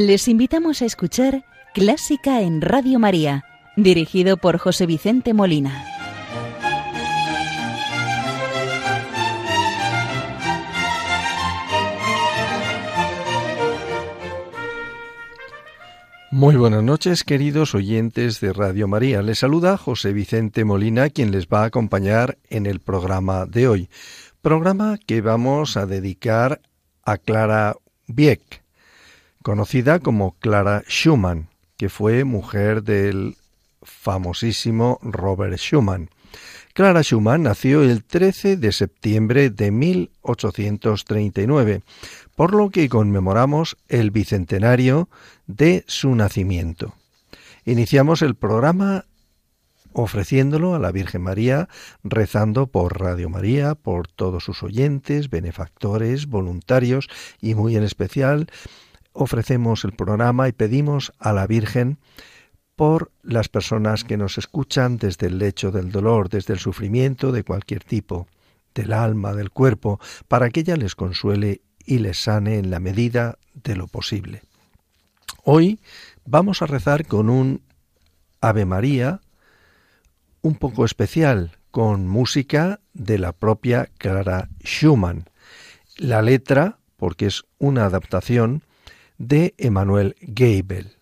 Les invitamos a escuchar Clásica en Radio María, dirigido por José Vicente Molina. Muy buenas noches, queridos oyentes de Radio María. Les saluda José Vicente Molina, quien les va a acompañar en el programa de hoy. Programa que vamos a dedicar a Clara Wieck, conocida como Clara Schumann, que fue mujer del famosísimo Robert Schumann. Clara Schumann nació el 13 de septiembre de 1839, por lo que conmemoramos el bicentenario de su nacimiento. Iniciamos el programa ofreciéndolo a la Virgen María, rezando por Radio María, por todos sus oyentes, benefactores, voluntarios y muy en especial ofrecemos el programa y pedimos a la Virgen por las personas que nos escuchan desde el lecho del dolor, desde el sufrimiento de cualquier tipo, del alma, del cuerpo, para que ella les consuele y les sane en la medida de lo posible. Hoy vamos a rezar con un Ave María un poco especial, con música de la propia Clara Schumann. La letra, porque es una adaptación, de Emanuel Geibel.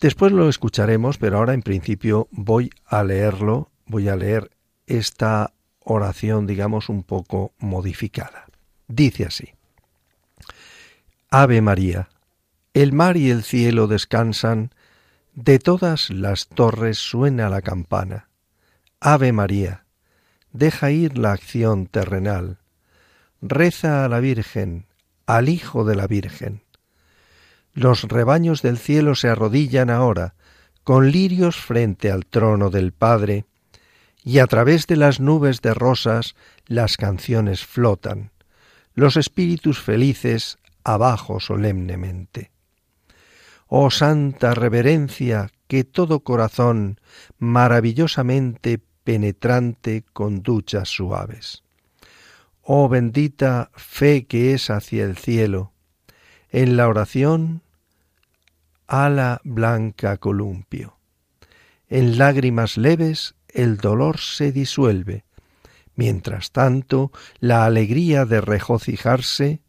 Después lo escucharemos, pero ahora en principio voy a leerlo, voy a leer esta oración, digamos, un poco modificada. Dice así. Ave María, el mar y el cielo descansan, de todas las torres suena la campana. Ave María, deja ir la acción terrenal, reza a la Virgen, al Hijo de la Virgen. Los rebaños del cielo se arrodillan ahora, con lirios frente al trono del Padre, y a través de las nubes de rosas las canciones flotan, los espíritus felices abajo solemnemente. Oh santa reverencia que todo corazón maravillosamente penetrante con duchas suaves. Oh bendita fe que es hacia el cielo, en la oración ala blanca columpio. En lágrimas leves el dolor se disuelve, mientras tanto la alegría de regocijarse,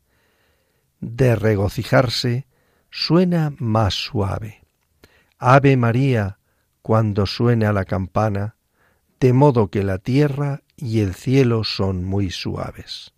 de regocijarse, suena más suave. Ave María, cuando suena la campana, de modo que la tierra y el cielo son muy suaves.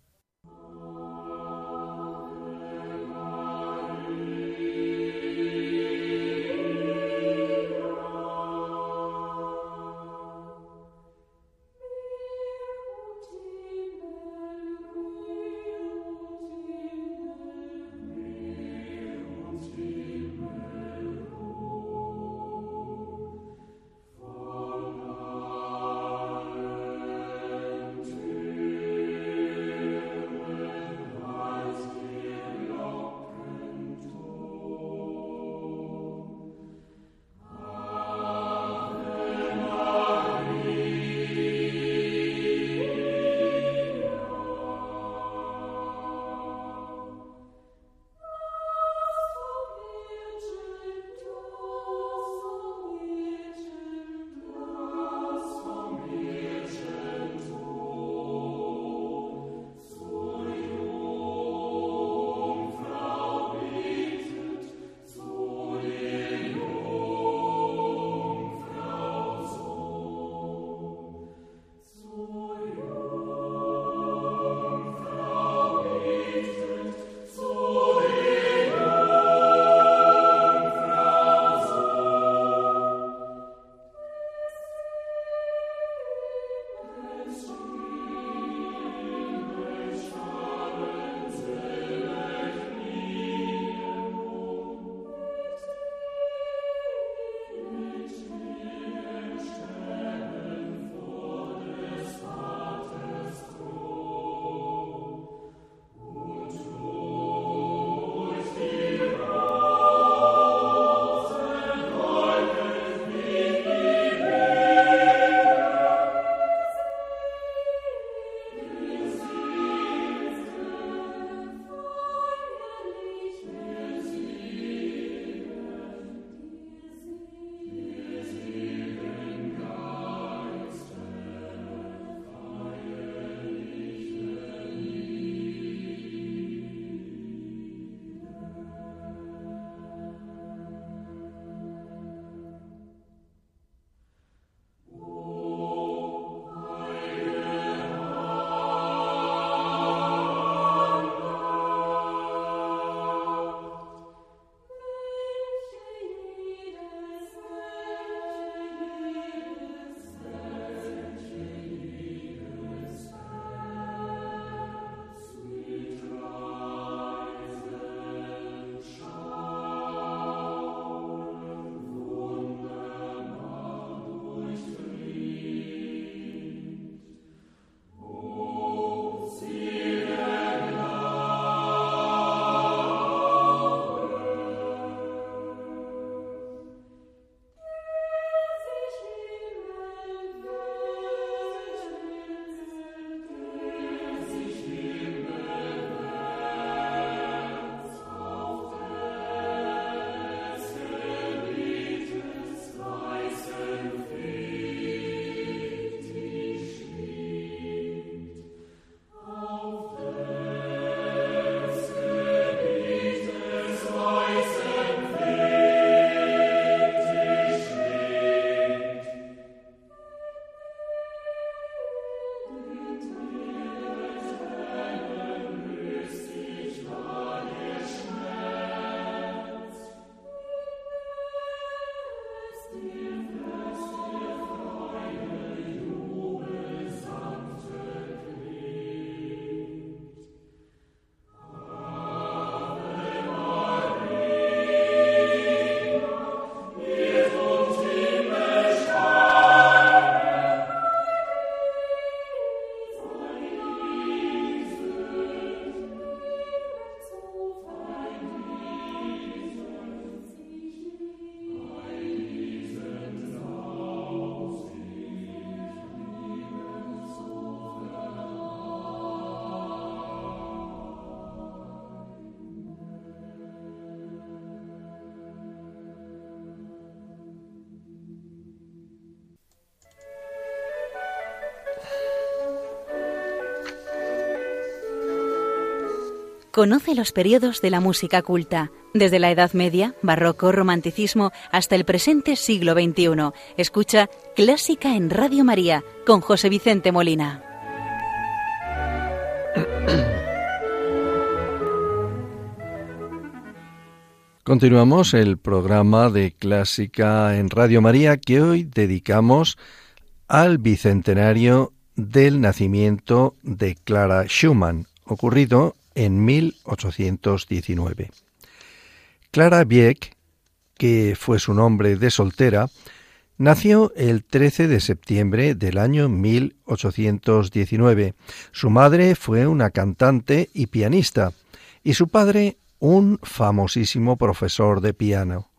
Conoce los periodos de la música culta, desde la Edad Media, Barroco, Romanticismo, hasta el presente siglo XXI. Escucha Clásica en Radio María con José Vicente Molina. Continuamos el programa de Clásica en Radio María que hoy dedicamos al bicentenario del nacimiento de Clara Schumann, ocurrido en 1819. Clara Wieck, que fue su nombre de soltera, nació el 13 de septiembre del año 1819. Su madre fue una cantante y pianista, y su padre un famosísimo profesor de piano.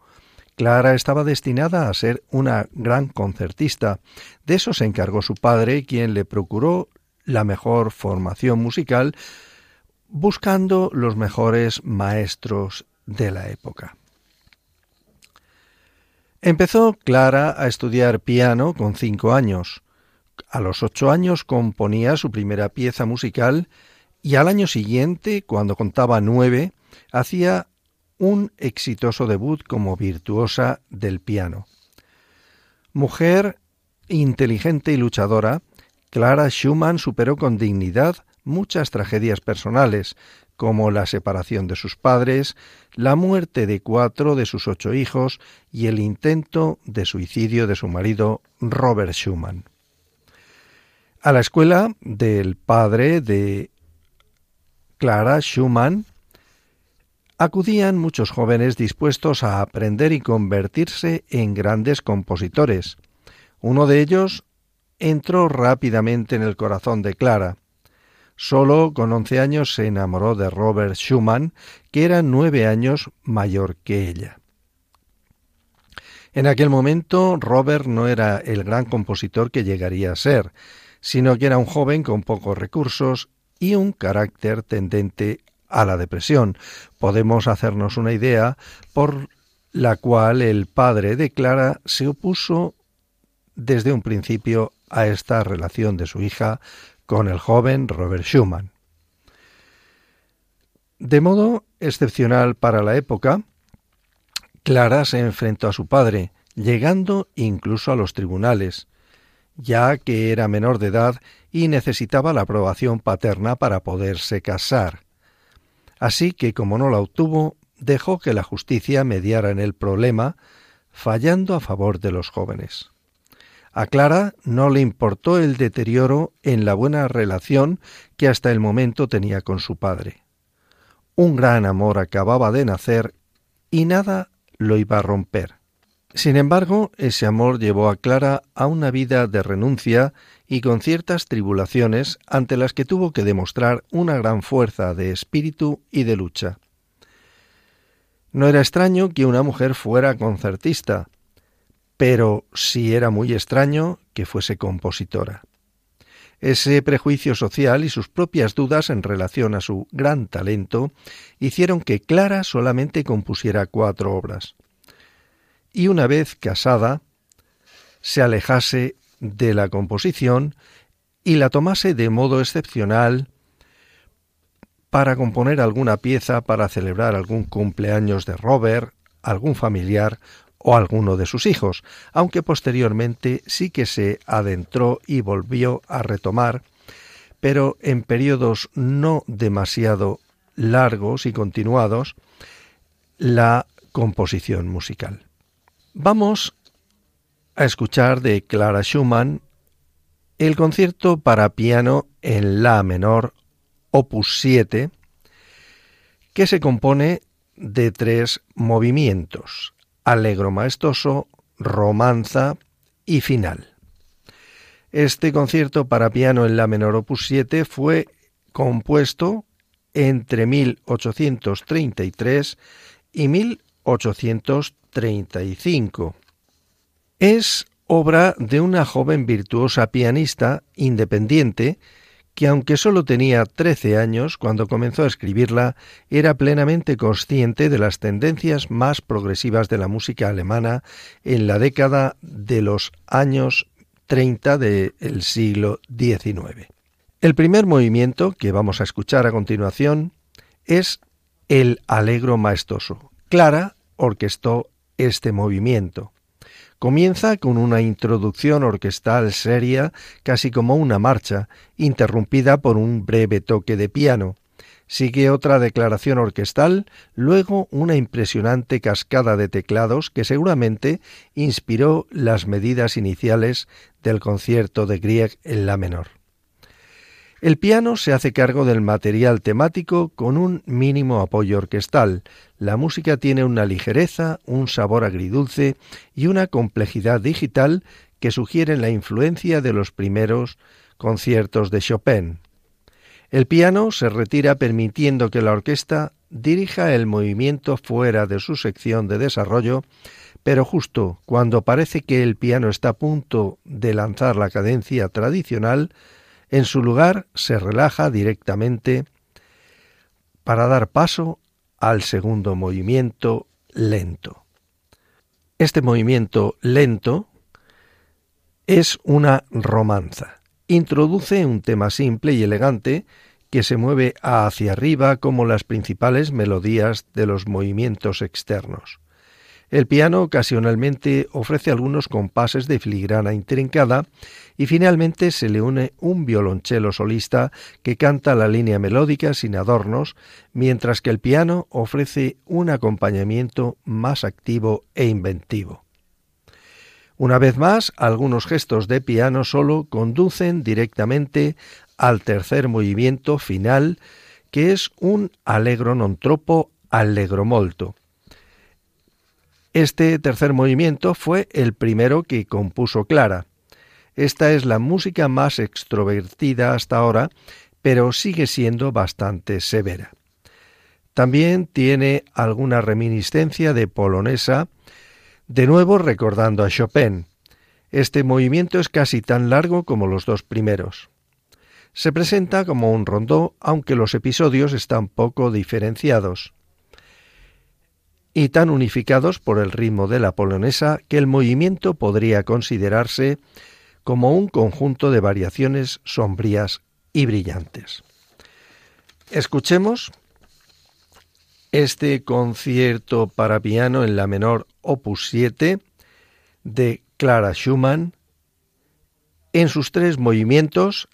Clara estaba destinada a ser una gran concertista. De eso se encargó su padre, quien le procuró la mejor formación musical buscando los mejores maestros de la época. Empezó Clara a estudiar piano con cinco años. A los ocho años componía su primera pieza musical y al año siguiente, cuando contaba nueve, hacía un exitoso debut como virtuosa del piano. Mujer inteligente y luchadora, Clara Schumann superó con dignidad muchas tragedias personales, como la separación de sus padres, la muerte de cuatro de sus ocho hijos y el intento de suicidio de su marido Robert Schumann. A la escuela del padre de Clara Schumann acudían muchos jóvenes dispuestos a aprender y convertirse en grandes compositores. Uno de ellos entró rápidamente en el corazón de Clara. Solo con once años se enamoró de Robert Schumann, que era nueve años mayor que ella. En aquel momento Robert no era el gran compositor que llegaría a ser, sino que era un joven con pocos recursos y un carácter tendente a la depresión. Podemos hacernos una idea por la cual el padre de Clara se opuso desde un principio a esta relación de su hija con el joven Robert Schumann. De modo excepcional para la época, Clara se enfrentó a su padre, llegando incluso a los tribunales, ya que era menor de edad y necesitaba la aprobación paterna para poderse casar. Así que, como no la obtuvo, dejó que la justicia mediara en el problema, fallando a favor de los jóvenes. A Clara no le importó el deterioro en la buena relación que hasta el momento tenía con su padre. Un gran amor acababa de nacer y nada lo iba a romper. Sin embargo, ese amor llevó a Clara a una vida de renuncia y con ciertas tribulaciones ante las que tuvo que demostrar una gran fuerza de espíritu y de lucha. No era extraño que una mujer fuera concertista, pero sí era muy extraño que fuese compositora. Ese prejuicio social y sus propias dudas en relación a su gran talento hicieron que Clara solamente compusiera cuatro obras. Y una vez casada, se alejase de la composición y la tomase de modo excepcional para componer alguna pieza para celebrar algún cumpleaños de Robert, algún familiar o alguno de sus hijos, aunque posteriormente sí que se adentró y volvió a retomar, pero en periodos no demasiado largos y continuados, la composición musical. Vamos a escuchar de Clara Schumann el concierto para piano en La menor, opus 7, que se compone de tres movimientos, Alegro maestoso, Romanza y Final. Este concierto para piano en la menor opus 7 fue compuesto entre 1833 y 1835. Es obra de una joven virtuosa pianista independiente que aunque solo tenía trece años cuando comenzó a escribirla, era plenamente consciente de las tendencias más progresivas de la música alemana en la década de los años 30 del siglo XIX. El primer movimiento que vamos a escuchar a continuación es el Alegro maestoso. Clara orquestó este movimiento. Comienza con una introducción orquestal seria, casi como una marcha, interrumpida por un breve toque de piano. Sigue otra declaración orquestal, luego una impresionante cascada de teclados que seguramente inspiró las medidas iniciales del concierto de Grieg en la menor. El piano se hace cargo del material temático con un mínimo apoyo orquestal. La música tiene una ligereza, un sabor agridulce y una complejidad digital que sugieren la influencia de los primeros conciertos de Chopin. El piano se retira permitiendo que la orquesta dirija el movimiento fuera de su sección de desarrollo, pero justo cuando parece que el piano está a punto de lanzar la cadencia tradicional, en su lugar se relaja directamente para dar paso al segundo movimiento lento. Este movimiento lento es una romanza. Introduce un tema simple y elegante que se mueve hacia arriba como las principales melodías de los movimientos externos. El piano ocasionalmente ofrece algunos compases de filigrana intrincada y finalmente se le une un violonchelo solista que canta la línea melódica sin adornos, mientras que el piano ofrece un acompañamiento más activo e inventivo. Una vez más, algunos gestos de piano solo conducen directamente al tercer movimiento final, que es un allegro non troppo allegro molto este tercer movimiento fue el primero que compuso Clara. Esta es la música más extrovertida hasta ahora, pero sigue siendo bastante severa. También tiene alguna reminiscencia de polonesa, de nuevo recordando a Chopin. Este movimiento es casi tan largo como los dos primeros. Se presenta como un rondó, aunque los episodios están poco diferenciados y tan unificados por el ritmo de la polonesa que el movimiento podría considerarse como un conjunto de variaciones sombrías y brillantes. Escuchemos este concierto para piano en la menor opus 7 de Clara Schumann en sus tres movimientos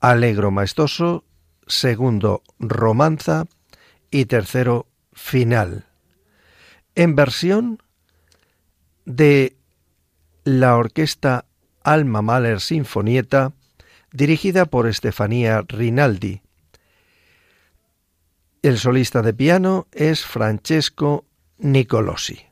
alegro maestoso, segundo romanza y tercero final en versión de la orquesta Alma Mahler Sinfonieta, dirigida por Estefanía Rinaldi. El solista de piano es Francesco Nicolosi.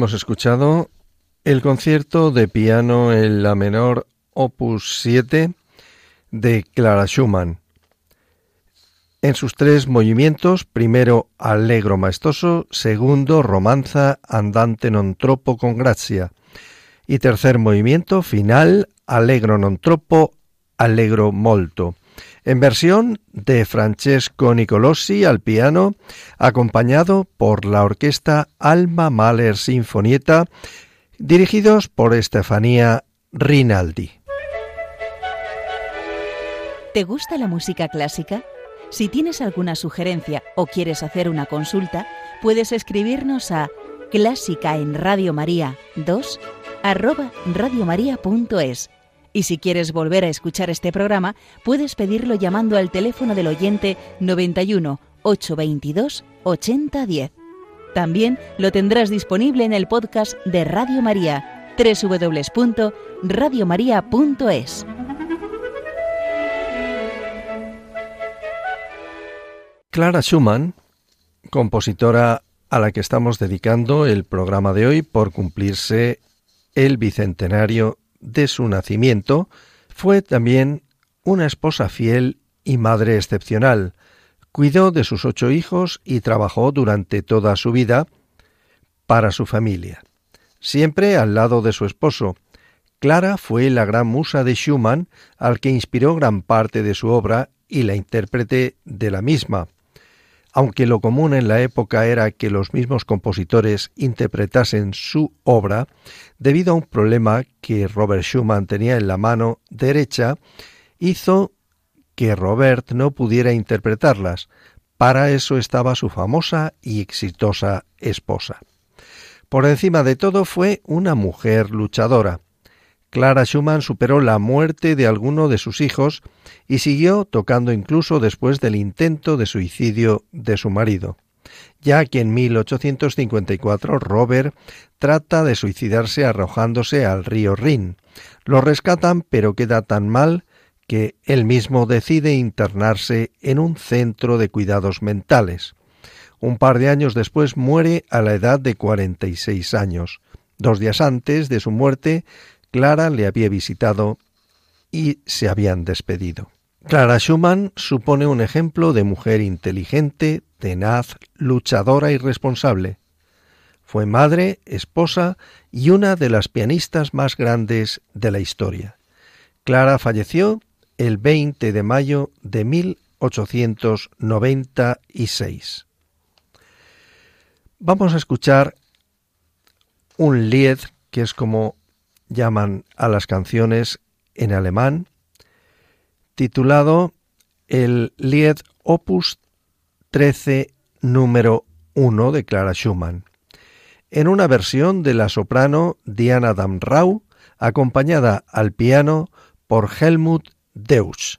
Hemos escuchado el concierto de piano en la menor opus 7 de Clara Schumann. En sus tres movimientos, primero allegro maestoso, segundo romanza andante non troppo con grazia y tercer movimiento final allegro non troppo, allegro molto en versión de Francesco Nicolosi al piano, acompañado por la orquesta Alma Mahler Sinfonieta, dirigidos por Estefanía Rinaldi. ¿Te gusta la música clásica? Si tienes alguna sugerencia o quieres hacer una consulta, puedes escribirnos a clásica en Radio María 2 arroba radiomaria.es y si quieres volver a escuchar este programa, puedes pedirlo llamando al teléfono del oyente 91 822 8010. También lo tendrás disponible en el podcast de Radio María, www.radiomaria.es. Clara Schumann, compositora a la que estamos dedicando el programa de hoy por cumplirse el bicentenario de su nacimiento, fue también una esposa fiel y madre excepcional. Cuidó de sus ocho hijos y trabajó durante toda su vida para su familia, siempre al lado de su esposo, Clara fue la gran musa de Schumann, al que inspiró gran parte de su obra y la intérprete de la misma. Aunque lo común en la época era que los mismos compositores interpretasen su obra, debido a un problema que Robert Schumann tenía en la mano derecha, hizo que Robert no pudiera interpretarlas. Para eso estaba su famosa y exitosa esposa. Por encima de todo fue una mujer luchadora. Clara Schumann superó la muerte de alguno de sus hijos y siguió tocando incluso después del intento de suicidio de su marido, ya que en 1854 Robert trata de suicidarse arrojándose al río Rin. Lo rescatan pero queda tan mal que él mismo decide internarse en un centro de cuidados mentales. Un par de años después muere a la edad de 46 años. Dos días antes de su muerte, Clara le había visitado y se habían despedido. Clara Schumann supone un ejemplo de mujer inteligente, tenaz, luchadora y responsable. Fue madre, esposa y una de las pianistas más grandes de la historia. Clara falleció el 20 de mayo de 1896. Vamos a escuchar un Lied, que es como llaman a las canciones en alemán, titulado el Lied Opus 13 número 1 de Clara Schumann, en una versión de la soprano Diana Damrau, acompañada al piano por Helmut Deutsch.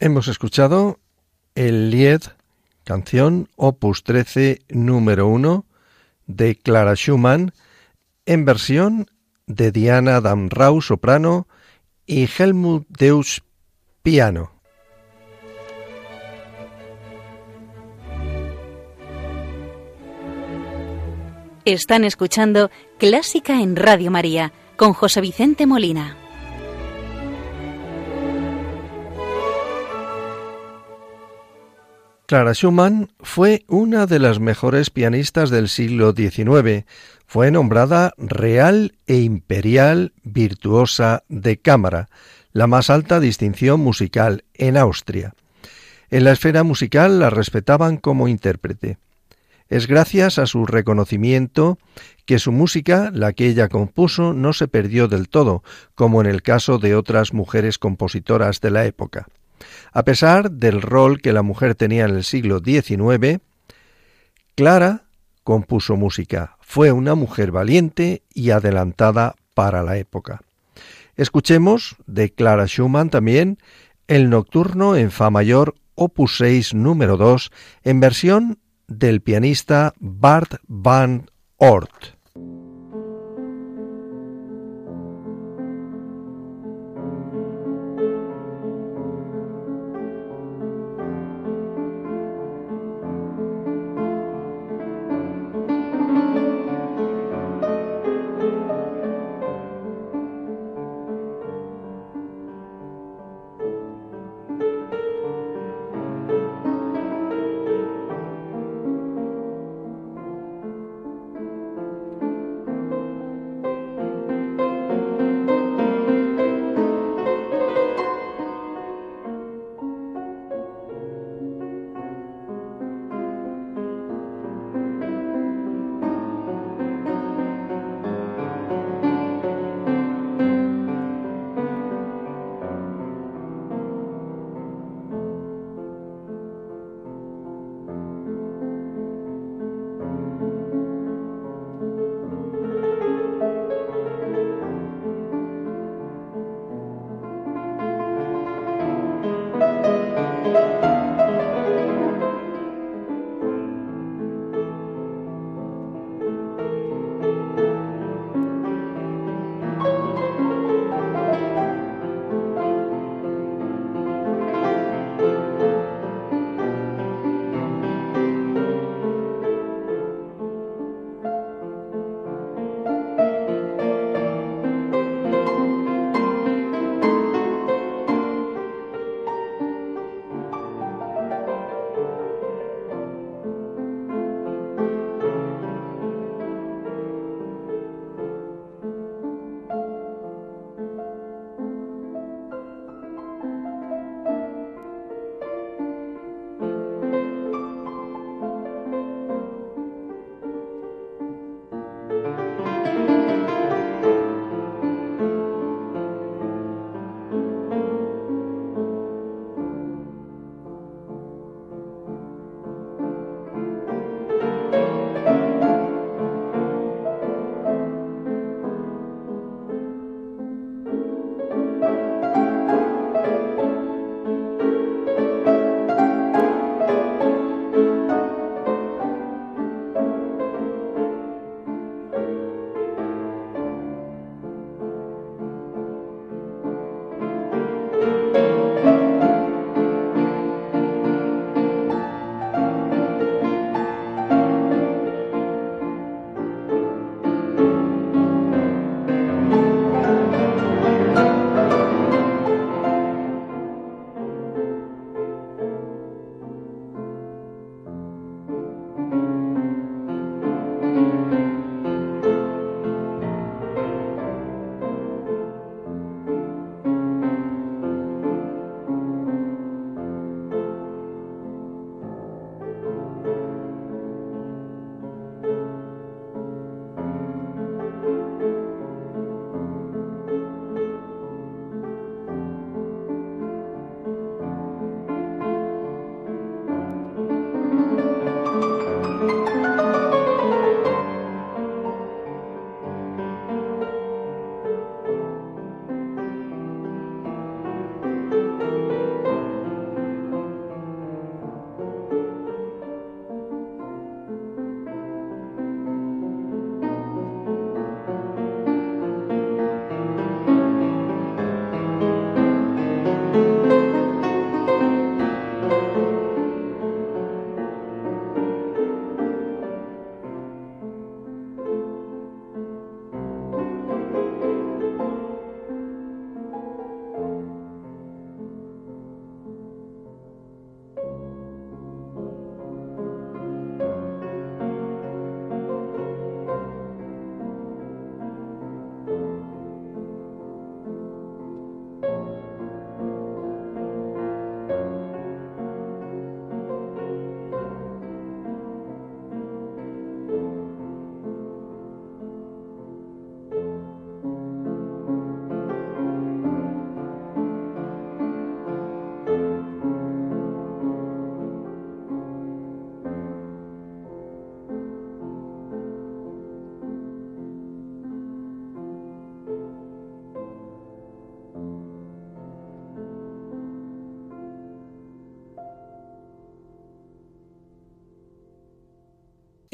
Hemos escuchado el Lied, canción opus 13 número 1 de Clara Schumann en versión de Diana Damrau soprano y Helmut Deus piano. Están escuchando Clásica en Radio María con José Vicente Molina. Clara Schumann fue una de las mejores pianistas del siglo XIX. Fue nombrada Real e Imperial Virtuosa de Cámara, la más alta distinción musical en Austria. En la esfera musical la respetaban como intérprete. Es gracias a su reconocimiento que su música, la que ella compuso, no se perdió del todo, como en el caso de otras mujeres compositoras de la época. A pesar del rol que la mujer tenía en el siglo XIX, Clara compuso música. Fue una mujer valiente y adelantada para la época. Escuchemos de Clara Schumann también el nocturno en Fa mayor opus 6 número 2 en versión del pianista Bart van Ort.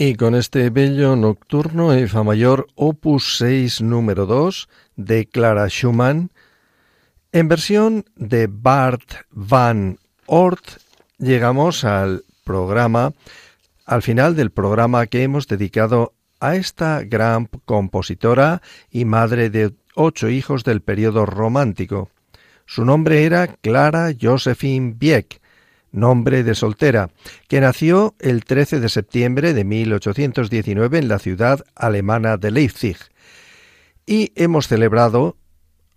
Y con este bello nocturno en Fa mayor opus 6 número 2 de Clara Schumann, en versión de Bart van Ort, llegamos al programa, al final del programa que hemos dedicado a esta gran compositora y madre de ocho hijos del periodo romántico. Su nombre era Clara Josephine Wieck, nombre de soltera, que nació el 13 de septiembre de 1819 en la ciudad alemana de Leipzig. Y hemos celebrado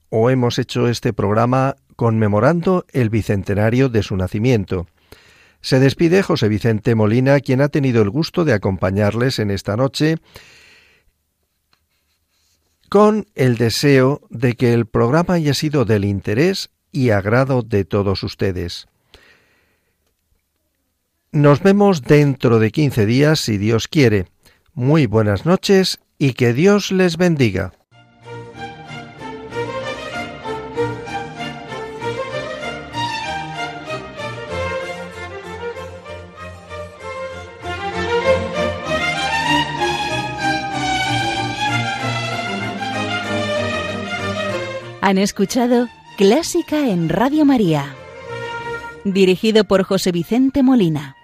o hemos hecho este programa conmemorando el bicentenario de su nacimiento. Se despide José Vicente Molina, quien ha tenido el gusto de acompañarles en esta noche, con el deseo de que el programa haya sido del interés y agrado de todos ustedes. Nos vemos dentro de quince días si Dios quiere. Muy buenas noches y que Dios les bendiga. Han escuchado Clásica en Radio María, dirigido por José Vicente Molina.